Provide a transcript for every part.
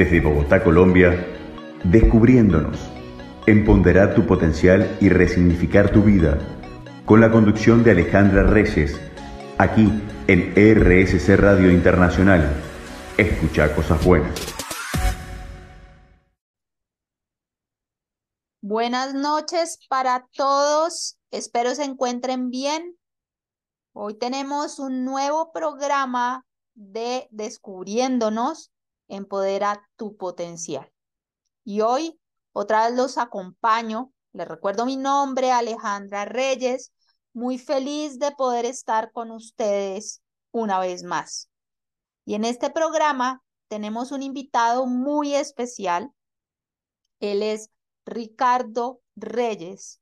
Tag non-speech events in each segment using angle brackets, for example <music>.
Desde Bogotá, Colombia, descubriéndonos, empoderar tu potencial y resignificar tu vida, con la conducción de Alejandra Reyes, aquí en RSC Radio Internacional. Escucha cosas buenas. Buenas noches para todos. Espero se encuentren bien. Hoy tenemos un nuevo programa de Descubriéndonos, empodera tu potencial. Y hoy otra vez los acompaño. Les recuerdo mi nombre, Alejandra Reyes. Muy feliz de poder estar con ustedes una vez más. Y en este programa tenemos un invitado muy especial. Él es Ricardo Reyes,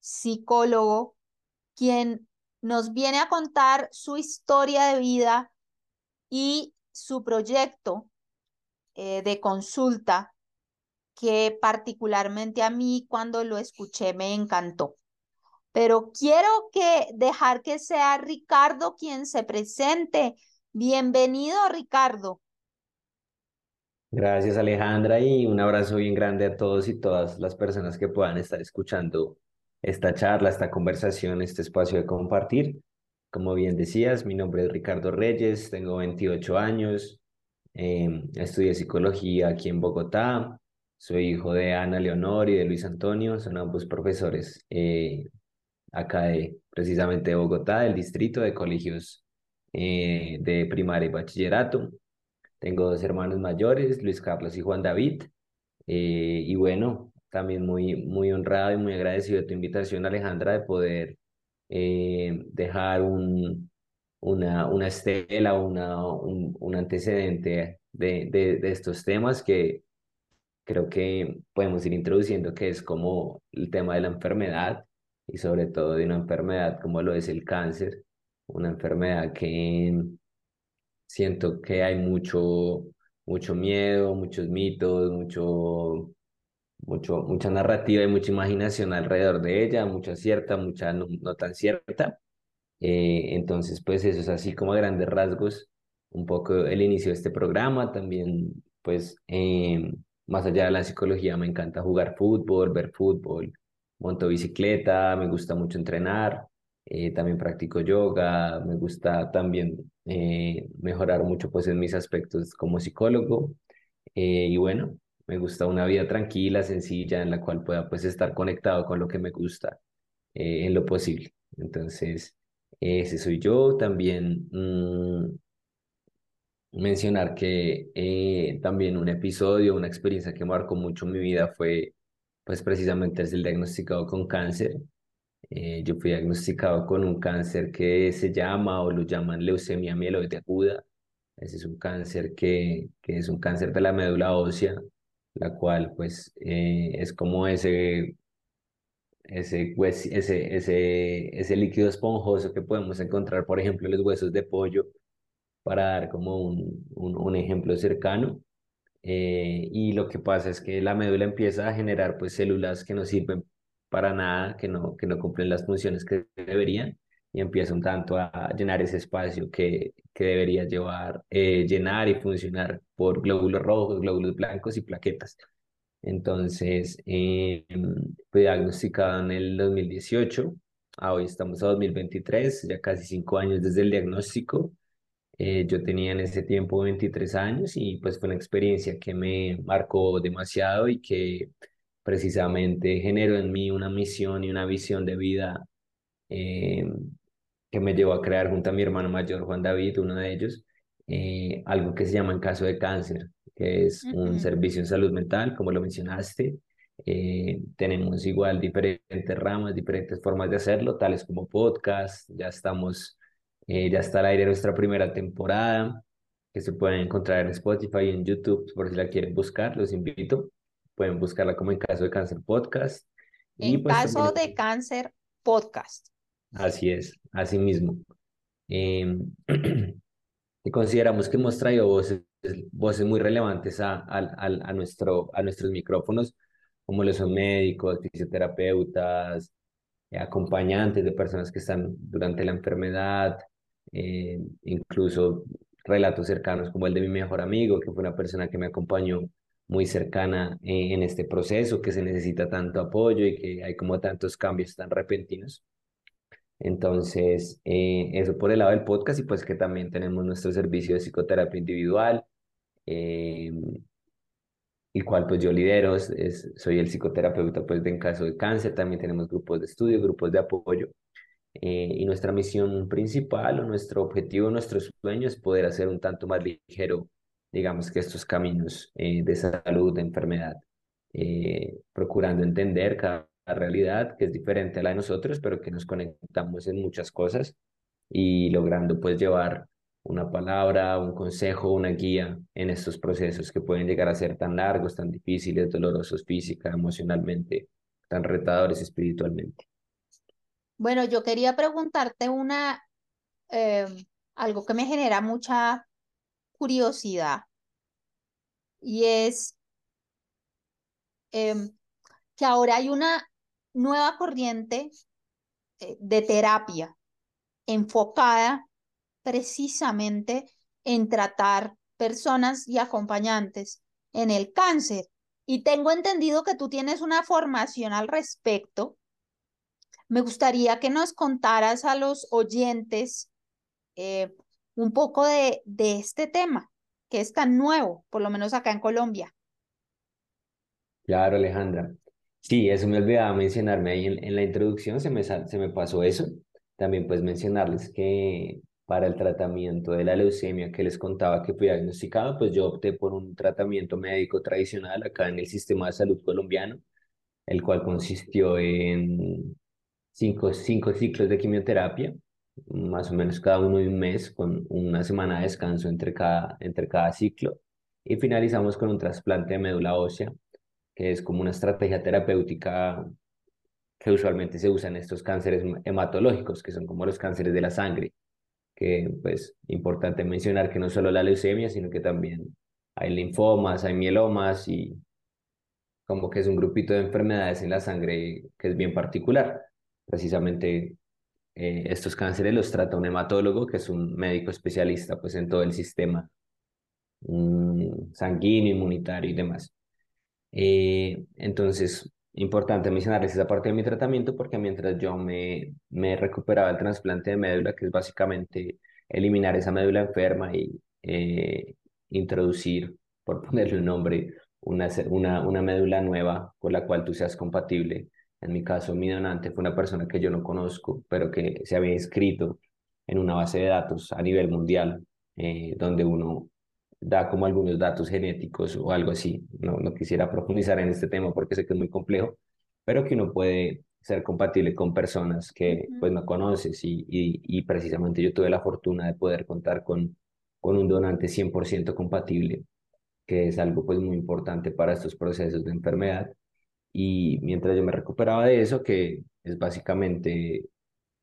psicólogo, quien nos viene a contar su historia de vida y su proyecto eh, de consulta que particularmente a mí cuando lo escuché me encantó. Pero quiero que dejar que sea Ricardo quien se presente. Bienvenido, Ricardo. Gracias, Alejandra, y un abrazo bien grande a todos y todas las personas que puedan estar escuchando esta charla, esta conversación, este espacio de compartir. Como bien decías, mi nombre es Ricardo Reyes, tengo 28 años, eh, estudié psicología aquí en Bogotá, soy hijo de Ana Leonor y de Luis Antonio, son ambos profesores eh, acá de precisamente de Bogotá, del distrito de colegios eh, de primaria y bachillerato. Tengo dos hermanos mayores, Luis Carlos y Juan David. Eh, y bueno, también muy, muy honrado y muy agradecido de tu invitación, Alejandra, de poder eh, dejar un, una, una estela, una, un, un antecedente de, de, de estos temas que creo que podemos ir introduciendo, que es como el tema de la enfermedad y sobre todo de una enfermedad como lo es el cáncer, una enfermedad que siento que hay mucho, mucho miedo, muchos mitos, mucho, mucho, mucha narrativa y mucha imaginación alrededor de ella, mucha cierta, mucha no, tan cierta. Eh, entonces, pues eso es así como a grandes rasgos, un poco el inicio de este programa, también pues eh, más allá de la psicología me encanta jugar fútbol, ver fútbol, monto bicicleta, me gusta mucho entrenar, eh, también practico yoga, me gusta también eh, mejorar mucho pues en mis aspectos como psicólogo eh, y bueno, me gusta una vida tranquila, sencilla, en la cual pueda pues estar conectado con lo que me gusta en lo posible. Entonces, ese soy yo. También mmm, mencionar que también un episodio, una experiencia que marcó mucho mi vida fue pues precisamente es el diagnosticado con cáncer. Eh, yo fui diagnosticado con un cáncer que se llama o lo llaman leucemia mieloide aguda. Ese es un cáncer que, que es un cáncer de la médula ósea, la cual pues eh, es como ese, ese, ese, ese, ese líquido esponjoso que podemos encontrar, por ejemplo, en los huesos de pollo, para dar como un, un, un ejemplo cercano. Eh, y lo que pasa es que la médula empieza a generar pues células que no sirven para nada, que no, que no cumplen las funciones que deberían y empieza un tanto a llenar ese espacio que, que debería llevar, eh, llenar y funcionar por glóbulos rojos, glóbulos blancos y plaquetas. Entonces, eh, fue diagnosticado en el 2018, a hoy estamos a 2023, ya casi cinco años desde el diagnóstico. Eh, yo tenía en ese tiempo 23 años y pues fue una experiencia que me marcó demasiado y que precisamente generó en mí una misión y una visión de vida eh, que me llevó a crear junto a mi hermano mayor, Juan David, uno de ellos, eh, algo que se llama en caso de cáncer, que es un servicio en salud mental, como lo mencionaste. Eh, tenemos igual diferentes ramas, diferentes formas de hacerlo, tales como podcast, ya estamos, ya está al aire nuestra primera temporada, que se pueden encontrar en Spotify y en YouTube, por si la quieren buscar, los invito. Pueden buscarla como en caso de cáncer podcast. En pues, caso de cáncer podcast. Así es, así mismo. <clears throat> Y consideramos que hemos traído voces, voces muy relevantes a, a, a, nuestro, a nuestros micrófonos, como los son médicos, fisioterapeutas, acompañantes de personas que están durante la enfermedad, eh, incluso relatos cercanos como el de mi mejor amigo, que fue una persona que me acompañó muy cercana eh, en este proceso, que se necesita tanto apoyo y que hay como tantos cambios tan repentinos. Entonces, eh, eso por el lado del podcast y pues que también tenemos nuestro servicio de psicoterapia individual, eh, el cual pues yo lidero, es, soy el psicoterapeuta pues en caso de cáncer, también tenemos grupos de estudio, grupos de apoyo. Eh, y nuestra misión principal o nuestro objetivo, nuestro sueño es poder hacer un tanto más ligero, digamos que estos caminos eh, de salud, de enfermedad, eh, procurando entender cada realidad que es diferente a la de nosotros, pero que nos conectamos en muchas cosas y logrando pues llevar una palabra, un consejo, una guía en estos procesos que pueden llegar a ser tan largos, tan difíciles, dolorosos física, emocionalmente, tan retadores espiritualmente. Bueno, yo quería preguntarte una, em, algo que me genera mucha curiosidad y es em, que ahora hay una nueva corriente eh, de terapia enfocada precisamente en tratar personas y acompañantes en el cáncer. Y tengo entendido que tú tienes una formación al respecto. Me gustaría que nos contaras a los oyentes eh, un poco de, de este tema, que es tan nuevo, por lo menos acá en Colombia. Claro, Alejandra. Sí, eso me olvidaba mencionarme ahí en, en la introducción, se me, se me pasó eso. También pues mencionarles que para el tratamiento de la leucemia que les contaba que fui diagnosticado, pues yo opté por un tratamiento médico tradicional acá en el sistema de salud colombiano, el cual consistió en cinco, cinco ciclos de quimioterapia, más o menos cada uno de un mes, con una semana de descanso entre cada, entre cada ciclo, y finalizamos con un trasplante de médula ósea, que es como una estrategia terapéutica que usualmente se usa en estos cánceres hematológicos, que son como los cánceres de la sangre que pues importante mencionar que no solo la leucemia, sino que también hay linfomas, hay mielomas y como que es un grupito de enfermedades en la sangre que es bien particular. Precisamente eh, estos cánceres los trata un hematólogo, que es un médico especialista pues en todo el sistema mm, sanguíneo, inmunitario y demás. Eh, entonces, Importante mencionarles esa parte de mi tratamiento porque mientras yo me, me recuperaba el trasplante de médula, que es básicamente eliminar esa médula enferma y eh, introducir, por <laughs> ponerle un nombre, una, una, una médula nueva con la cual tú seas compatible. En mi caso, mi donante fue una persona que yo no conozco, pero que se había inscrito en una base de datos a nivel mundial, eh, donde uno da como algunos datos genéticos o algo así. No, no quisiera profundizar en este tema porque sé que es muy complejo, pero que uno puede ser compatible con personas que pues no conoces y, y, y, precisamente yo tuve la fortuna de poder contar con, con un donante 100% compatible, que es algo pues muy importante para estos procesos de enfermedad. Y mientras yo me recuperaba de eso, que es básicamente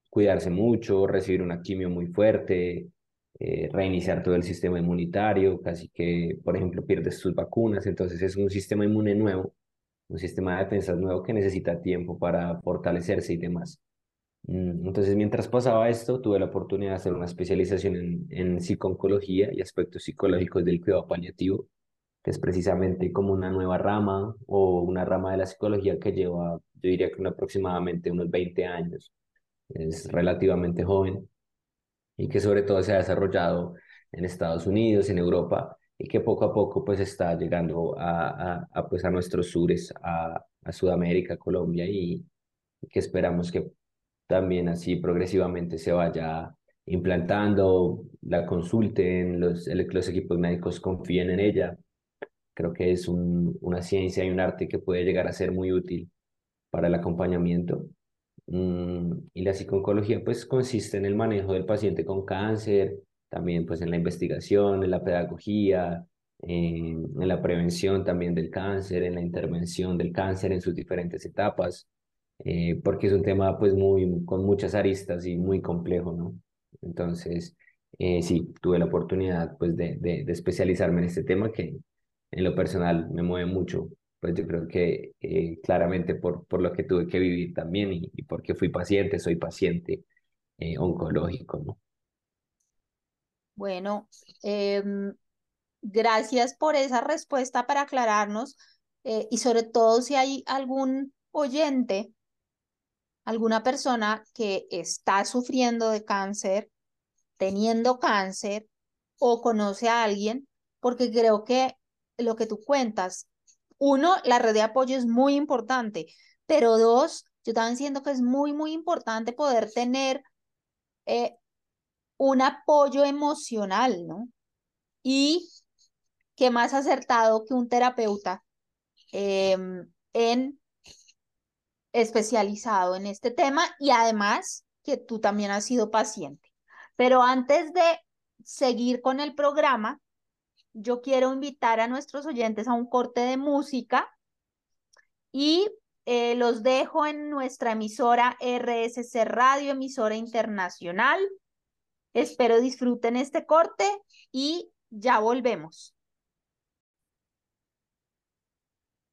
cuidarse mucho, recibir una quimio muy fuerte, eh, reiniciar todo el sistema inmunitario, casi que, por ejemplo, pierdes tus vacunas, entonces es un sistema inmune nuevo, un sistema de defensas nuevo que necesita tiempo para fortalecerse y demás. Mm, entonces, mientras pasaba esto, tuve la oportunidad de hacer una especialización en, en psicooncología y aspectos psicológicos del cuidado paliativo, que es precisamente como una nueva rama o una rama de la psicología que lleva, yo diría que aproximadamente unos 20 años. Es relativamente joven y que sobre todo se ha desarrollado en Estados Unidos, en Europa, y que poco a poco pues está llegando a, a, pues a nuestros sures, a, a Sudamérica, Colombia, y, que esperamos que también así progresivamente se vaya implantando, la consulten, los, los equipos médicos confíen en ella. Creo que es un, una ciencia y un arte que puede llegar a ser muy útil para el acompañamiento y la psiconcología pues consiste en el manejo del paciente con cáncer, también pues en la investigación, en la pedagogía, en, la prevención también del cáncer, en la intervención del cáncer en sus diferentes etapas, eh, porque es un tema pues muy con muchas aristas y muy complejo, ¿no? Entonces, eh, sí, tuve la oportunidad pues de, de especializarme en este tema que en lo personal me mueve mucho pues yo creo que eh, claramente por, por lo que tuve que vivir también y, porque fui paciente, soy paciente eh, oncológico, ¿no? Bueno, em, gracias por esa respuesta para aclararnos eh, y sobre todo si hay algún oyente, alguna persona que está sufriendo de cáncer, teniendo cáncer o conoce a alguien, porque creo que lo que tú cuentas, uno, la red de apoyo es muy importante, pero dos, yo también siento que es muy, muy importante poder tener eh, un apoyo emocional, ¿no? Y qué más acertado que un terapeuta em, en especializado en este tema y además que tú también has sido paciente. Pero antes de seguir con el programa, yo quiero invitar a nuestros oyentes a un corte de música y eh, los dejo en nuestra emisora RSC Radio, emisora internacional. Espero disfruten este corte y ya volvemos.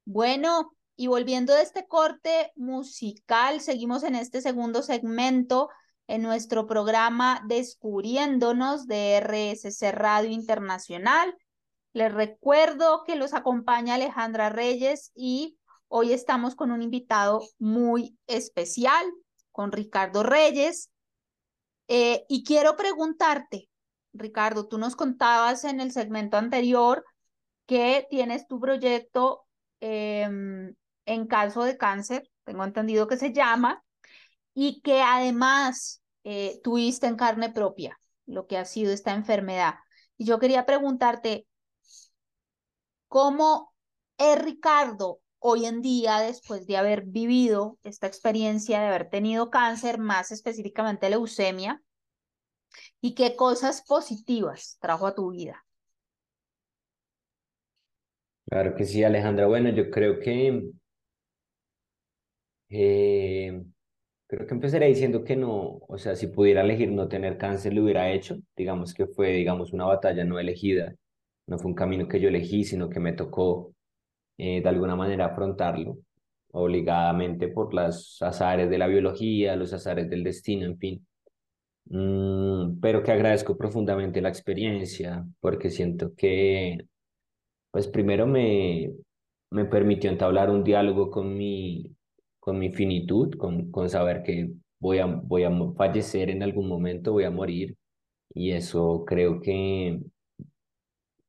Bueno, y volviendo de este corte musical, seguimos en este segundo segmento en nuestro programa Descubriéndonos de RSC Radio Internacional. Les recuerdo que los acompaña Alejandra Reyes y hoy estamos con un invitado muy especial, con Ricardo Reyes. Eh, y quiero preguntarte, Ricardo, tú nos contabas en el segmento anterior que tienes tu proyecto em, en caso de cáncer, tengo entendido que se llama, y que además eh, tuviste en carne propia lo que ha sido esta enfermedad. Y yo quería preguntarte, ¿Cómo es Ricardo hoy en día después de haber vivido esta experiencia de haber tenido cáncer, más específicamente leucemia? ¿Y qué cosas positivas trajo a tu vida? Claro que sí, Alejandra. Bueno, yo creo que eh, creo que empezaré diciendo que no, o sea, si pudiera elegir no tener cáncer, lo hubiera hecho. Digamos que fue, digamos, una batalla no elegida no fue un camino que yo elegí, sino que me tocó eh, de alguna manera afrontarlo, obligadamente por las azares de la biología, los azares del destino, en fin. Mm, pero que agradezco profundamente la experiencia, porque siento que, pues primero me, me permitió entablar un diálogo con mi, con mi finitud, con, con saber que voy a, voy a fallecer en algún momento, voy a morir, y eso creo que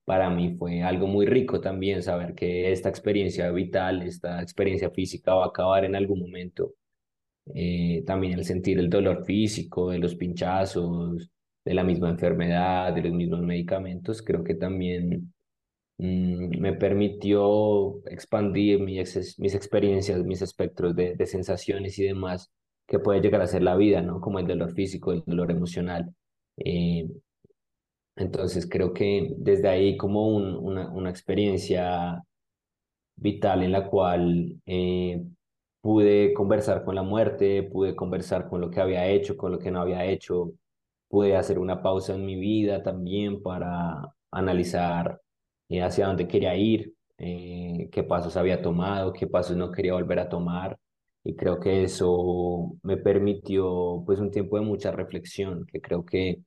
para mí fue algo muy rico también saber que esta experiencia vital, esta experiencia física va a acabar en algún momento. Eh, también el sentir el dolor físico, de los pinchazos, de la misma enfermedad, de los mismos medicamentos, creo que también mm, me permitió expandir mis, mis experiencias, mis espectros de, de sensaciones y demás que puede llegar a ser la vida, ¿no? Como el dolor físico, el dolor emocional. Eh, entonces creo que desde ahí como un, una, una, experiencia vital en la cual eh, pude conversar con la muerte, pude conversar con lo que había hecho, con lo que no había hecho, pude hacer una pausa en mi vida también para analizar eh, hacia dónde quería ir, eh, qué pasos había tomado, qué pasos no quería volver a tomar. Y creo que eso me permitió pues un tiempo de mucha reflexión, que creo que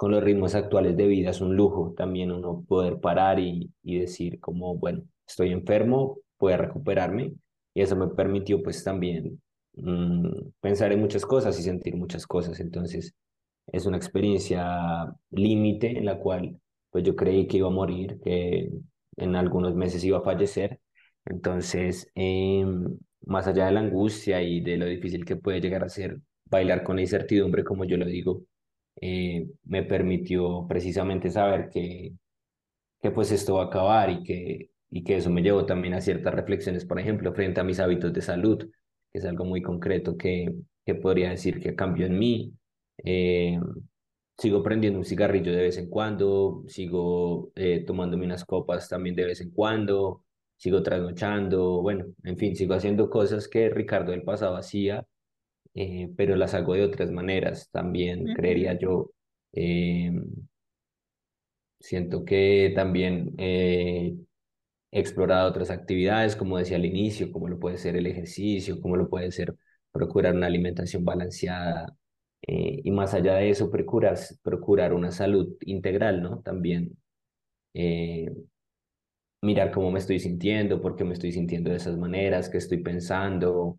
con los ritmos actuales de vida es un lujo también uno poder parar y, y decir como, bueno, estoy enfermo, puedo recuperarme y eso me permitió pues también mm, pensar en muchas cosas y sentir muchas cosas. Entonces es una experiencia límite en la cual pues yo creí que iba a morir, que en algunos meses iba a fallecer. Entonces, em, más allá de la angustia y de lo difícil que puede llegar a ser bailar con la incertidumbre, como yo lo digo, eh, me permitió precisamente saber que, que pues esto va a acabar y que, y que eso me llevó también a ciertas reflexiones, por ejemplo, frente a mis hábitos de salud, que es algo muy concreto que, que podría decir que cambió en mí. Eh, sigo prendiendo un cigarrillo de vez en cuando, sigo eh, tomándome unas copas también de vez en cuando, sigo trasnochando, bueno, en fin, sigo haciendo cosas que Ricardo del pasado hacía eh, pero las hago de otras maneras también, creería yo. Eh, siento que también he explorado otras actividades, como decía al inicio, como lo puede ser el ejercicio, como lo puede ser procurar una alimentación balanceada, Eh, y más allá de eso, procurar, procurar una salud integral, ¿no? También eh, mirar cómo me estoy sintiendo, por qué me estoy sintiendo de esas maneras, qué estoy pensando,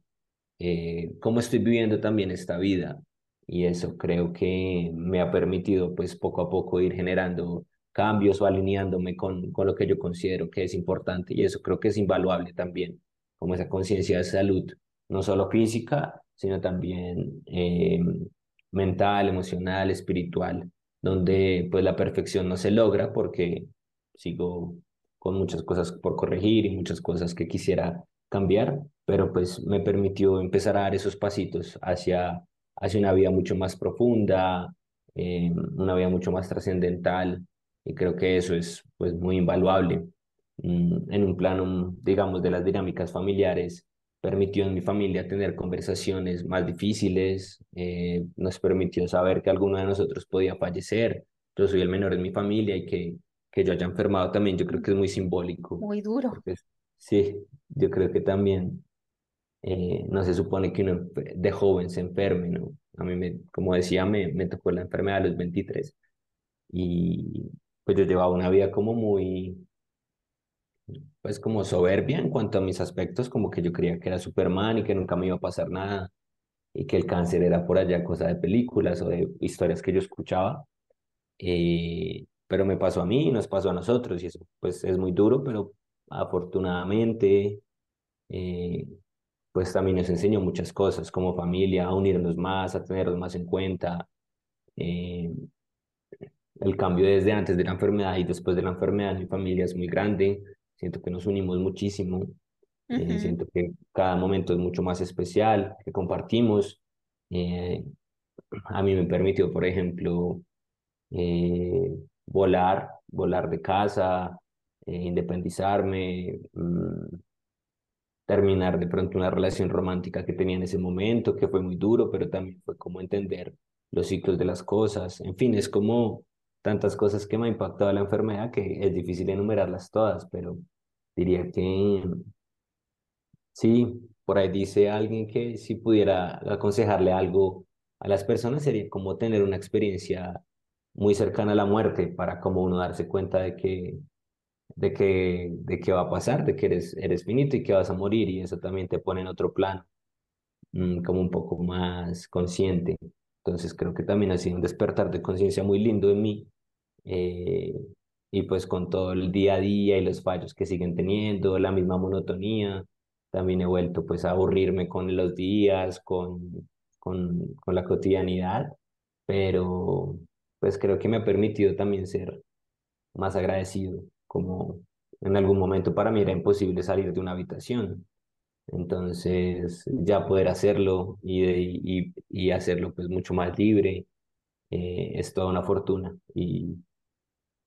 eh, cómo estoy viviendo también esta vida. Y eso creo que me ha permitido, pues, poco a poco ir generando cambios o alineándome con, con lo que yo considero que es importante. Y eso creo que es invaluable también, como esa conciencia de salud, no solo física, sino también eh, mental, emocional, espiritual, donde pues la perfección no se logra porque sigo con muchas cosas por corregir y muchas cosas que quisiera cambiar, pero pues me permitió empezar a dar esos pasitos hacia, hacia una vida mucho más profunda, eh, una vida mucho más trascendental y creo que eso es pues muy invaluable. Mm, en un plano, digamos, de las dinámicas familiares, permitió en mi familia tener conversaciones más difíciles, eh, nos permitió saber que alguno de nosotros podía fallecer. Yo soy el menor en mi familia y que, que yo haya enfermado también, yo creo que es muy simbólico. Muy duro. sí, yo creo que también eh, no se supone que uno de joven se enferme, ¿no? A mí, me, como decía, me, me tocó la enfermedad a los 23 y pues yo llevaba una vida como muy, pues como soberbia en cuanto a mis aspectos, como que yo creía que era Superman y que nunca me iba a pasar nada y que el cáncer era por allá cosa de películas o de historias que yo escuchaba. Eh, pero me pasó a mí, nos pasó a nosotros y eso pues es muy duro, pero afortunadamente eh, pues también nos enseñó muchas cosas como familia, a unirnos más, a tenernos más en cuenta. Eh, el cambio desde antes de la enfermedad y después de la enfermedad en mi familia es muy grande siento que nos unimos muchísimo, eh, siento que cada momento es mucho más especial, que compartimos. Eh, a mí me permitió, por ejemplo, eh, volar, volar de casa, independizarme, mm, terminar de pronto una relación romántica que tenía en ese momento, que fue muy duro, pero también fue como entender los ciclos de las cosas. En fin, es como tantas cosas que me ha impactado la enfermedad que es difícil enumerarlas todas, pero diría que sí, por ahí dice alguien que si pudiera aconsejarle algo a las personas sería como tener una experiencia muy cercana a la muerte para como uno darse cuenta de que de que de qué va a pasar, de que eres eres finito y que vas a morir y eso también te pone en otro plano, mm, como un poco más consciente. Entonces creo que también ha sido un despertar de conciencia muy lindo en mí eh, y pues con todo el día a día y los fallos que siguen teniendo, la misma monotonía, también he vuelto pues a aburrirme con los días, con, con, con la cotidianidad, pero pues creo que me ha permitido también ser más agradecido, como en algún momento para mí era imposible salir de una habitación. Entonces, ya poder hacerlo y, y, hacerlo pues mucho más libre eh, es toda una fortuna. Y,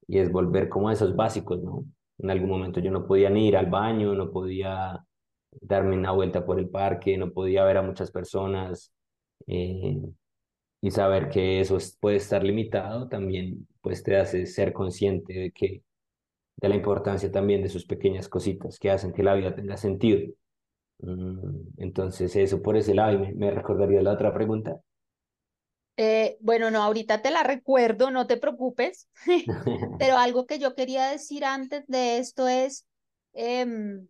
y es volver como a esos básicos, ¿no? En algún momento yo no podía ni ir al baño, no podía darme una vuelta por el parque, no podía ver a muchas personas eh, y saber que eso puede estar limitado también pues te hace ser consciente de que de la importancia también de sus pequeñas cositas que hacen que la vida tenga sentido. Mm, entonces eso por ese lado y me, me recordaría la otra pregunta. Eh, bueno, no, ahorita te la recuerdo, no te preocupes, <laughs> <laughs> pero algo que yo quería decir antes de esto es, em,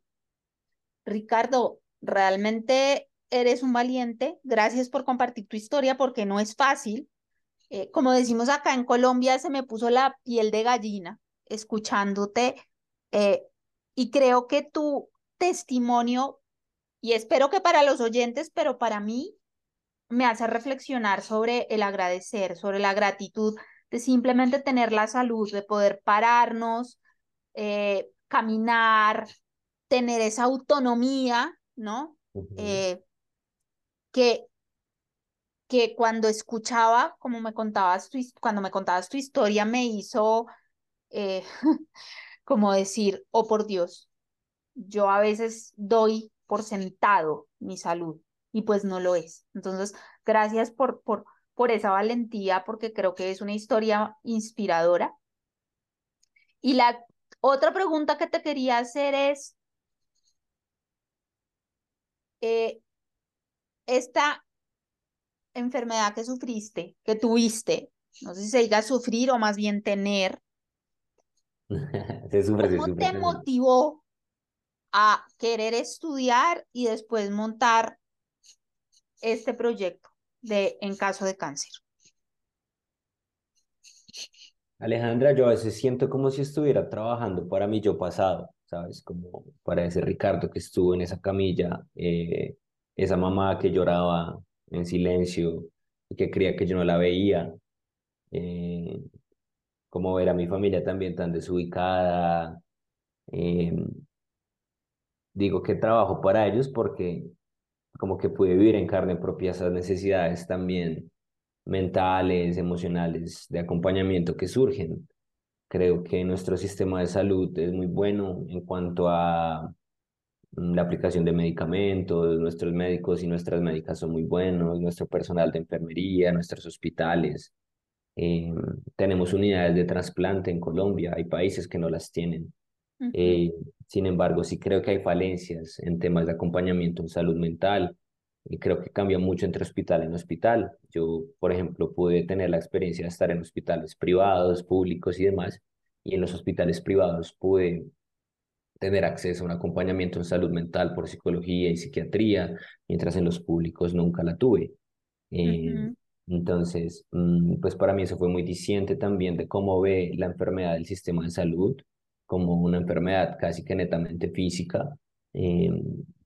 Ricardo, realmente eres un valiente, gracias por compartir tu historia porque no es fácil. Eh, como decimos acá en Colombia, se me puso la piel de gallina escuchándote eh, y creo que tu testimonio, y espero que para los oyentes, pero para mí me hace reflexionar sobre el agradecer, sobre la gratitud de simplemente tener la salud, de poder pararnos, eh, caminar, tener esa autonomía, ¿no? Eh, que, que cuando escuchaba, como me contabas tu, cuando me contabas tu historia, me hizo eh, <laughs> como decir, oh por Dios, yo a veces doy por sentado mi salud, y pues no lo es. Entonces, gracias por, por, por esa valentía, porque creo que es una historia inspiradora. Y la otra pregunta que te quería hacer es, eh, esta enfermedad que sufriste, que tuviste? No sé si se diga sufrir o más bien tener. Se sufre, se ¿Cómo sufre. te motivó a querer estudiar y después montar este proyecto de en caso de cáncer? Alejandra, yo a veces siento como si estuviera trabajando para mi yo pasado, ¿sabes? Como para ese Ricardo que estuvo en esa camilla, eh, esa mamá que lloraba en silencio y que creía que yo no la veía, eh, como ver a mi familia también tan desubicada. Eh, digo que trabajo para ellos porque como que pude vivir en carne propia esas necesidades también mentales, emocionales, de acompañamiento que surgen. Creo que nuestro sistema de salud es muy bueno en cuanto a mm, la aplicación de medicamentos, nuestros médicos y nuestras médicas son muy buenos, nuestro personal de enfermería, nuestros hospitales. Eh, tenemos unidades de trasplante en Colombia, hay países que no las tienen. Eh, sin embargo, sí creo que hay falencias en temas de acompañamiento en salud mental, y creo que cambia mucho entre hospital en hospital. Yo, por ejemplo, pude tener la experiencia de estar en hospitales privados, públicos y demás, y en los hospitales privados pude tener acceso a un acompañamiento en salud mental por psicología y psiquiatría, mientras en los públicos nunca la tuve. Eh, entonces, mm, pues para mí eso fue muy diciente también de cómo ve la enfermedad del sistema de salud como una enfermedad casi que netamente física, eh,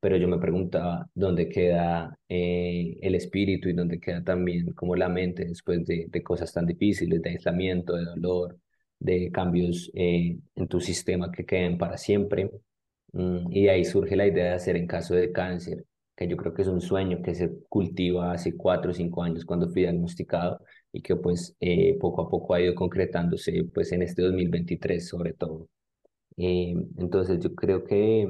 pero yo me preguntaba dónde queda eh, el espíritu y dónde queda también como la mente después de, de cosas tan difíciles, de aislamiento, de dolor, de cambios eh, en tu sistema que queden para siempre. Mm, y ahí surge la idea de hacer en caso de cáncer, que yo creo que es un sueño que se cultiva hace cuatro o cinco años cuando fui diagnosticado y que pues poco a poco ha ido concretándose pues en este 2023 sobre todo. entonces yo creo que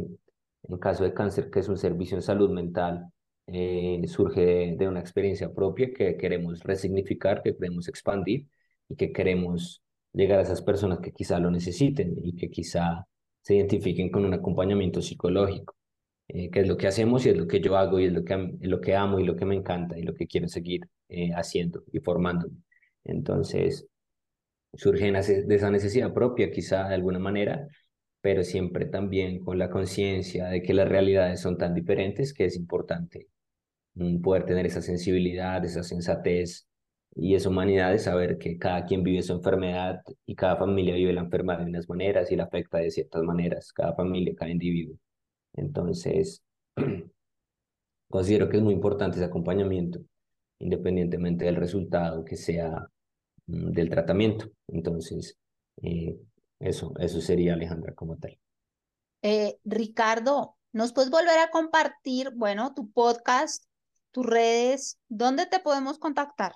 en caso de cáncer, que es un servicio en salud mental, eh, surge de, una experiencia propia que queremos resignificar, que queremos expandir y que queremos llegar a esas personas que quizá lo necesiten y que quizá se identifiquen con un acompañamiento psicológico, eh, que es lo que hacemos y es lo que yo hago y es lo que, lo que amo y lo que me encanta y lo que quiero seguir eh, haciendo y formándome. Entonces, surge de esa necesidad propia, quizá de alguna manera, pero siempre también con la conciencia de que las realidades son tan diferentes que es importante mm, poder tener esa sensibilidad, esa sensatez y esa humanidad de saber que cada quien vive su enfermedad y cada familia vive la enfermedad de unas maneras y la afecta de ciertas maneras, cada familia, cada individuo. Entonces, <clears throat> considero que es muy importante ese acompañamiento, independientemente del resultado que sea mm, del tratamiento. Entonces, eh, eso, eso sería Alejandra como tal. Eh, Ricardo, ¿nos puedes volver a compartir, bueno, tu podcast, tus redes? ¿Dónde te podemos contactar?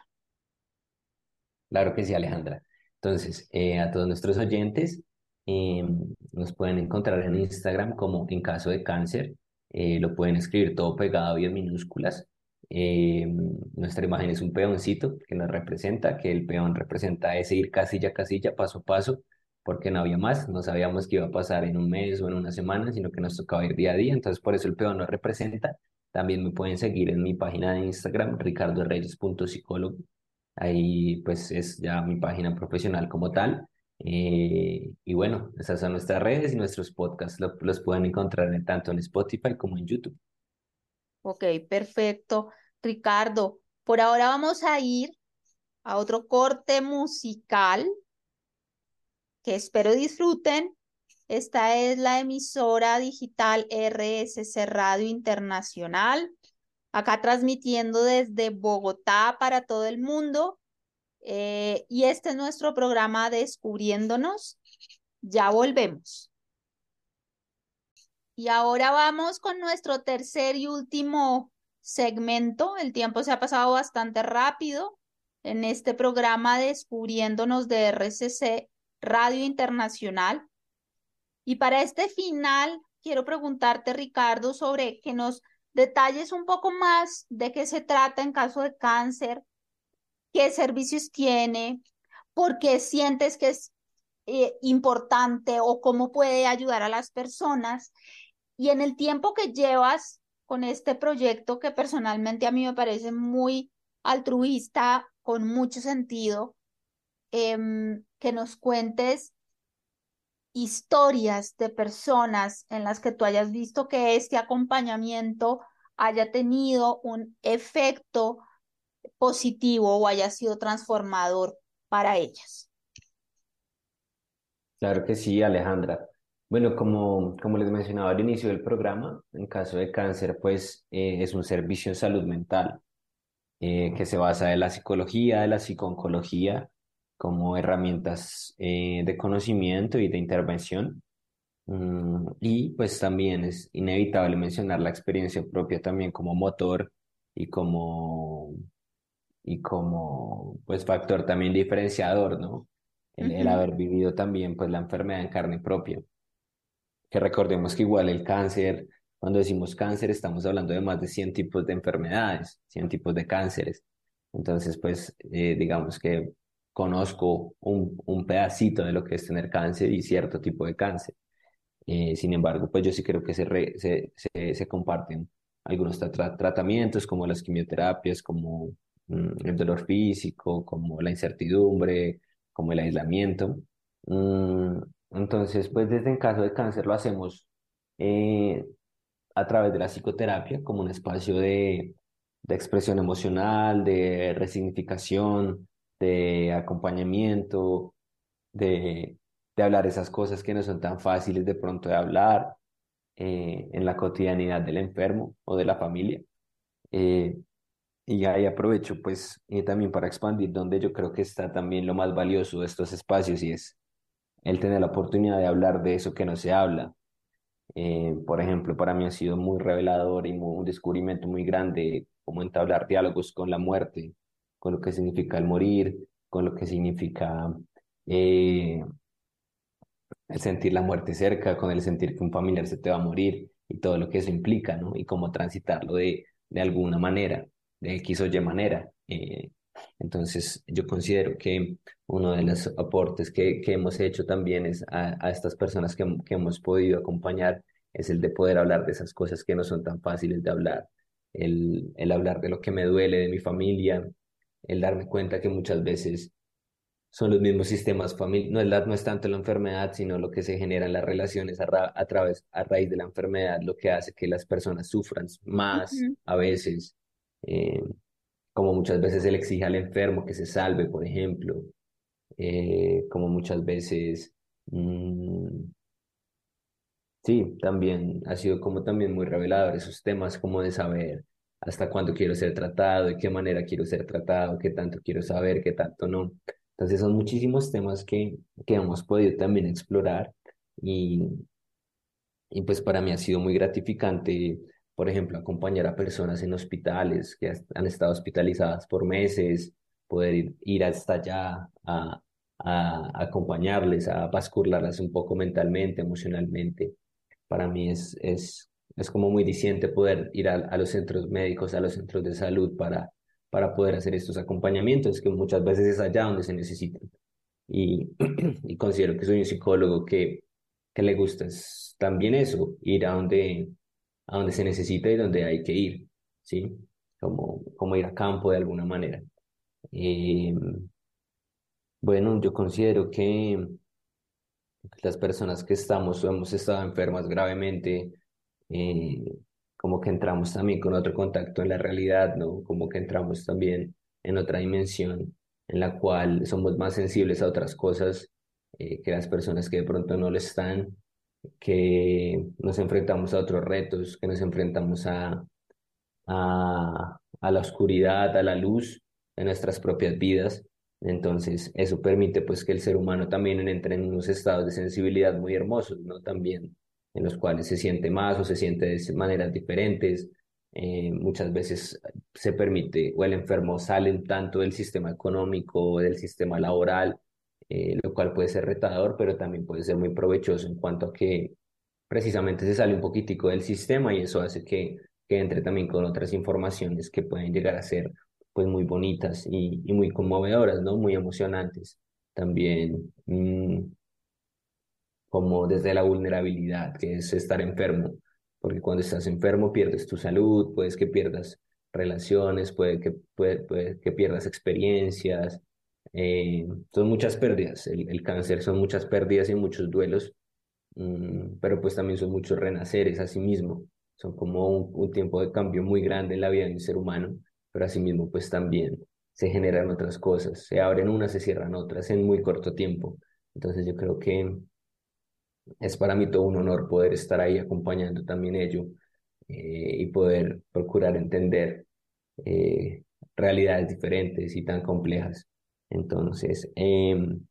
Claro que sí, Alejandra. Entonces, eh, a todos nuestros oyentes, em, nos pueden encontrar en Instagram como en caso de cáncer. Eh, lo pueden escribir todo pegado y en minúsculas. Em, nuestra imagen es un peoncito que nos representa, que el peón representa ese ir casilla a casilla, paso a paso, porque no había más, no sabíamos qué iba a pasar en un mes o en una semana, sino que nos tocaba ir día a día, entonces por eso el peón nos representa. También me pueden seguir en mi página de Instagram, ricardoreyes.psicólogo. Ahí pues es ya mi página profesional como tal. Eh, y bueno, esas son nuestras redes y nuestros podcasts los pueden encontrar tanto en Spotify como en YouTube. Ok, perfecto. Ricardo, por ahora vamos a ir a otro corte musical que espero disfruten. Esta es la emisora digital RSC Radio Internacional, acá transmitiendo desde Bogotá para todo el mundo. Eh, y este es nuestro programa Descubriéndonos. Ya volvemos. Y ahora vamos con nuestro tercer y último segmento. El tiempo se ha pasado bastante rápido en este programa Descubriéndonos de RCC Radio Internacional. Y para este final, quiero preguntarte, Ricardo, sobre que nos detalles un poco más de qué se trata en caso de cáncer, qué servicios tiene, por qué sientes que es eh, importante o cómo puede ayudar a las personas. Y en el tiempo que llevas con este proyecto, que personalmente a mí me parece muy altruista con mucho sentido, em, que nos cuentes historias de personas en las que tú hayas visto que este acompañamiento haya tenido un efecto positivo o haya sido transformador para ellas. Claro que sí, Alejandra. Bueno, como, como les mencionaba al inicio del programa, en caso de cáncer, pues eh, es un servicio en salud mental eh, que se basa en la psicología, de la psiconcología, como herramientas eh, de conocimiento y de intervención. Mm, y pues también es inevitable mencionar la experiencia propia también como motor y como, y como pues factor también diferenciador, ¿no? El, el haber vivido también pues la enfermedad en carne propia. Que recordemos que igual el cáncer, cuando decimos cáncer estamos hablando de más de 100 tipos de enfermedades, 100 tipos de cánceres. Entonces pues eh, digamos que conozco un, un pedacito de lo que es tener cáncer y cierto tipo de cáncer. Eh, sin embargo, pues yo sí creo que se, se, se, comparten algunos tratamientos como las quimioterapias, como el dolor físico, como la incertidumbre, como el aislamiento. Mm, entonces, pues desde en caso de cáncer lo hacemos eh, a través de la psicoterapia como un espacio de, expresión emocional, de resignificación, de acompañamiento, de, de hablar esas cosas que no son tan fáciles de pronto de hablar eh, en la cotidianidad del enfermo o de la familia. Eh, y ahí aprovecho pues eh, también para expandir donde yo creo que está también lo más valioso de estos espacios y es el tener la oportunidad de hablar de eso que no se habla. por ejemplo, para mí ha sido muy revelador y un descubrimiento muy grande cómo entablar diálogos con la muerte, con lo que significa el morir, con lo que significa eh, el sentir la muerte cerca, con el sentir que un familiar se te va a morir y todo lo que eso implica, ¿no? Y cómo transitarlo de, de alguna manera, de X o Y manera. Eh, entonces, yo considero que uno de los aportes que, que hemos hecho también es a, a estas personas que, que hemos podido acompañar, es el de poder hablar de esas cosas que no son tan fáciles de hablar, el, el hablar de lo que me duele de mi familia, el darme cuenta que muchas veces son los mismos sistemas familiares, no es, no es tanto la enfermedad, sino lo que se genera en las relaciones a, a, través, a raíz de la enfermedad, lo que hace que las personas sufran más a veces, eh, como muchas veces se le exige al enfermo que se salve, por ejemplo, eh, como muchas veces, mmm, sí, también ha sido como también muy revelador esos temas como de saber hasta cuándo quiero ser tratado, de qué manera quiero ser tratado, qué tanto quiero saber, qué tanto no. Entonces son muchísimos temas que, que hemos podido también explorar y, y pues para mí ha sido muy gratificante, por ejemplo, acompañar a personas en hospitales que han estado hospitalizadas por meses, poder ir, ir hasta allá a, a, acompañarles, a bascularlas un poco mentalmente, emocionalmente. Para mí es, es es como muy diciente poder ir a, los centros médicos, a los centros de salud para, para poder hacer estos acompañamientos, que muchas veces es allá donde se necesitan. Y, <clears throat> y considero que soy un psicólogo que, que le gusta es también eso, ir a donde, a donde se necesita y donde hay que ir, ¿sí? Como, como ir a campo de alguna manera. Eh, bueno, yo considero que las personas que estamos o hemos estado enfermas gravemente, eh, como que entramos también con otro contacto en la realidad, ¿no? Como que entramos también en otra dimensión en la cual somos más sensibles a otras cosas eh, que las personas que de pronto no lo están, que nos enfrentamos a otros retos, que nos enfrentamos a, a, la oscuridad, a la luz de nuestras propias vidas. Entonces, eso permite pues que el ser humano también entre en unos estados de sensibilidad muy hermosos, ¿no? También en los cuales se siente más o se siente de maneras diferentes. Eh, muchas veces se permite o el enfermo sale un tanto del sistema económico del sistema laboral, eh, lo cual puede ser retador, pero también puede ser muy provechoso en cuanto a que precisamente se sale un poquitico del sistema y eso hace que, que entre también con otras informaciones que pueden llegar a ser pues muy bonitas y, muy conmovedoras, ¿no? Muy emocionantes. También mmm, como desde la vulnerabilidad, que es estar enfermo, porque cuando estás enfermo pierdes tu salud, puedes que pierdas relaciones, puede que, puede, que pierdas experiencias, eh, son muchas pérdidas. El, cáncer son muchas pérdidas y muchos duelos, mm, pero pues también son muchos renaceres a sí mismo. Son como un, un, tiempo de cambio muy grande en la vida de un ser humano, pero asimismo pues también se generan otras cosas, se abren unas, se cierran otras en muy corto tiempo. Entonces yo creo que es para mí todo un honor poder estar ahí acompañando también ello eh, y poder procurar entender eh, realidades diferentes y tan complejas. Entonces, em,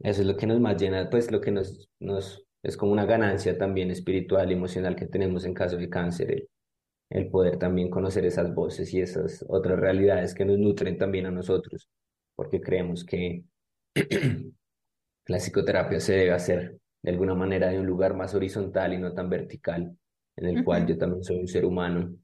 eso es lo que nos más llena, pues lo que nos, nos es como una ganancia también espiritual y emocional que tenemos en caso de cáncer, el, el poder también conocer esas voces y esas otras realidades que nos nutren también a nosotros, porque creemos que <clears throat> la psicoterapia se debe hacer de alguna manera de un lugar más horizontal y no tan vertical, en el cual yo también soy un ser humano,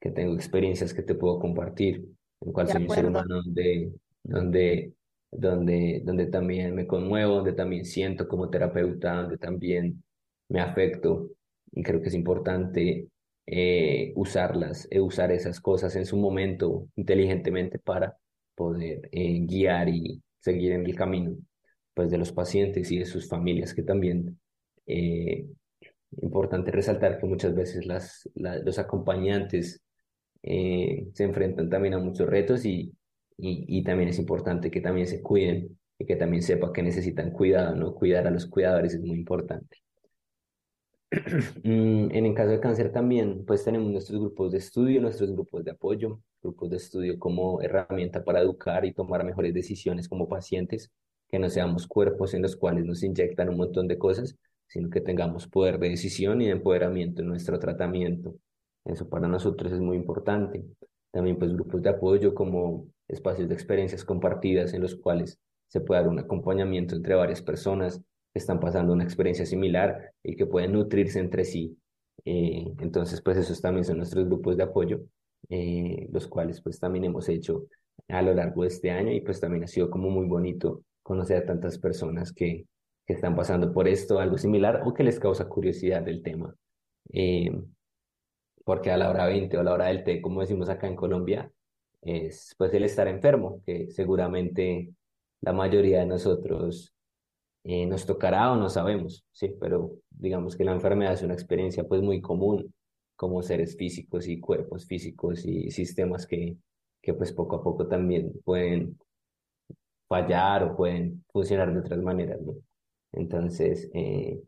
que tengo experiencias que te puedo compartir, en el cual soy un ser humano donde, donde, donde, donde también me conmuevo, donde también siento como terapeuta, donde también me afecto, y creo que es importante eh, usarlas, eh, usar esas cosas en su momento inteligentemente para poder eh, guiar y seguir en el camino pues, de los pacientes y de sus familias, que también importante resaltar que muchas veces las, los acompañantes se enfrentan también a muchos retos y, y, y, también es importante que también se cuiden y que también sepa que necesitan cuidado, ¿no? Cuidar a los cuidadores es muy importante. <clears throat> Mm, en el caso de cáncer también, pues tenemos nuestros grupos de estudio, nuestros grupos de apoyo, grupos de estudio como herramienta para educar y tomar mejores decisiones como pacientes, que no seamos cuerpos en los cuales nos inyectan un montón de cosas, sino que tengamos poder de decisión y de empoderamiento en nuestro tratamiento. Eso para nosotros es muy importante. También pues grupos de apoyo como espacios de experiencias compartidas en los cuales se puede dar un acompañamiento entre varias personas están pasando una experiencia similar y que pueden nutrirse entre sí. Eh, entonces, pues esos también son nuestros grupos de apoyo, eh, los cuales pues también hemos hecho a lo largo de este año y pues también ha sido como muy bonito conocer a tantas personas que, que están pasando por esto, algo similar o que les causa curiosidad del tema. Eh, porque a la hora 20 o a la hora del té, como decimos acá en Colombia, es pues el estar enfermo, que seguramente la mayoría de nosotros eh, nos tocará o no sabemos, sí, pero digamos que la enfermedad es una experiencia pues muy común como seres físicos y cuerpos físicos y sistemas que, que pues poco a poco también pueden fallar o pueden funcionar de otras maneras, ¿no? Entonces, eh,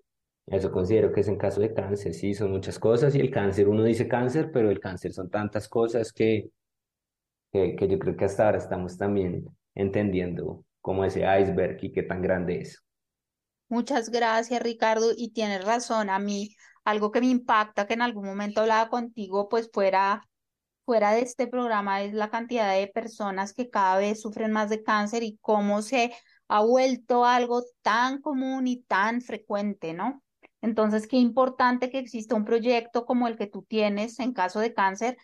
eso considero que es en caso de cáncer, sí, son muchas cosas y el cáncer, uno dice cáncer, pero el cáncer son tantas cosas que, que, yo creo que hasta ahora estamos también entendiendo cómo ese iceberg y qué tan grande es. Muchas gracias, Ricardo, y tienes razón. A mí, algo que me impacta que en algún momento hablaba contigo, pues fuera, fuera de este programa, es la cantidad de personas que cada vez sufren más de cáncer y cómo se ha vuelto algo tan común y tan frecuente, ¿no? Entonces, qué importante que exista un proyecto como el que tú tienes en caso de cáncer.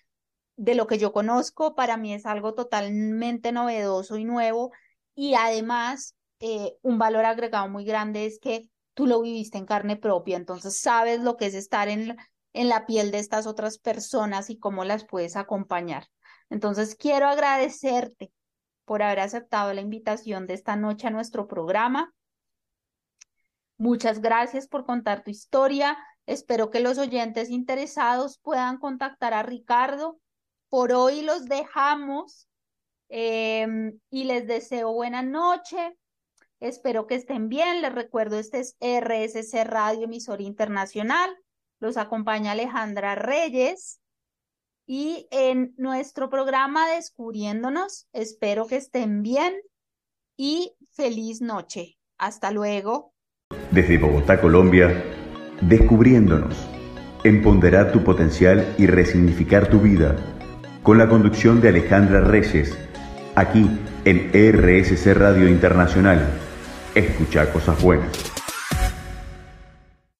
De lo que yo conozco, para mí es algo totalmente novedoso y nuevo. Y además, eh, un valor agregado muy grande es que tú lo viviste en carne propia, entonces sabes lo que es estar en, en la piel de estas otras personas y cómo las puedes acompañar. Entonces quiero agradecerte por haber aceptado la invitación de esta noche a nuestro programa. Muchas gracias por contar tu historia. Espero que los oyentes interesados puedan contactar a Ricardo. Por hoy los dejamos em, y les deseo buena noche. Espero que estén bien. Les recuerdo, este es RSC Radio Emisor Internacional. Los acompaña Alejandra Reyes. Y en nuestro programa Descubriéndonos, espero que estén bien y feliz noche. Hasta luego. Desde Bogotá, Colombia, Descubriéndonos. Empoderar tu potencial y resignificar tu vida. Con la conducción de Alejandra Reyes. Aquí en RSC Radio Internacional Escucha cosas buenas.